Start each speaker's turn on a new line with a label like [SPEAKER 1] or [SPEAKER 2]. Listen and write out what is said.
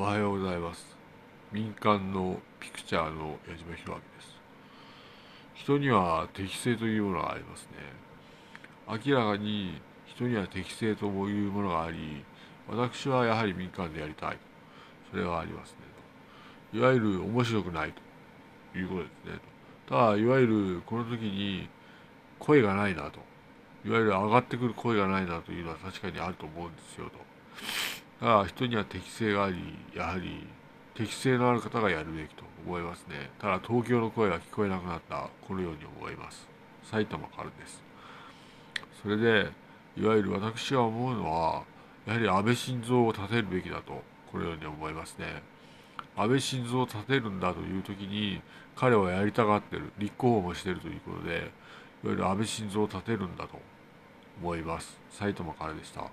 [SPEAKER 1] おはようございます。民間のピクチャーの矢島弘明です。人には適性というものがありますね。明らかに人には適性というものがあり私はやはり民間でやりたい。それはありますね。いわゆる面白くないということですね。ただいわゆるこの時に声がないなと。いわゆる上がってくる声がないなというのは確かにあると思うんですよと。だ人には適性がありやはり適性のある方がやるべきと思いますね。ただ東京の声が聞こえなくなったこのように思います。埼玉からです。それでいわゆる私が思うのはやはり安倍晋三を立てるべきだとこのように思いますね。安倍晋三を立てるんだという時に彼はやりたがってる立候補もしてるということでいわゆる安倍晋三を立てるんだと思います。埼玉からでした。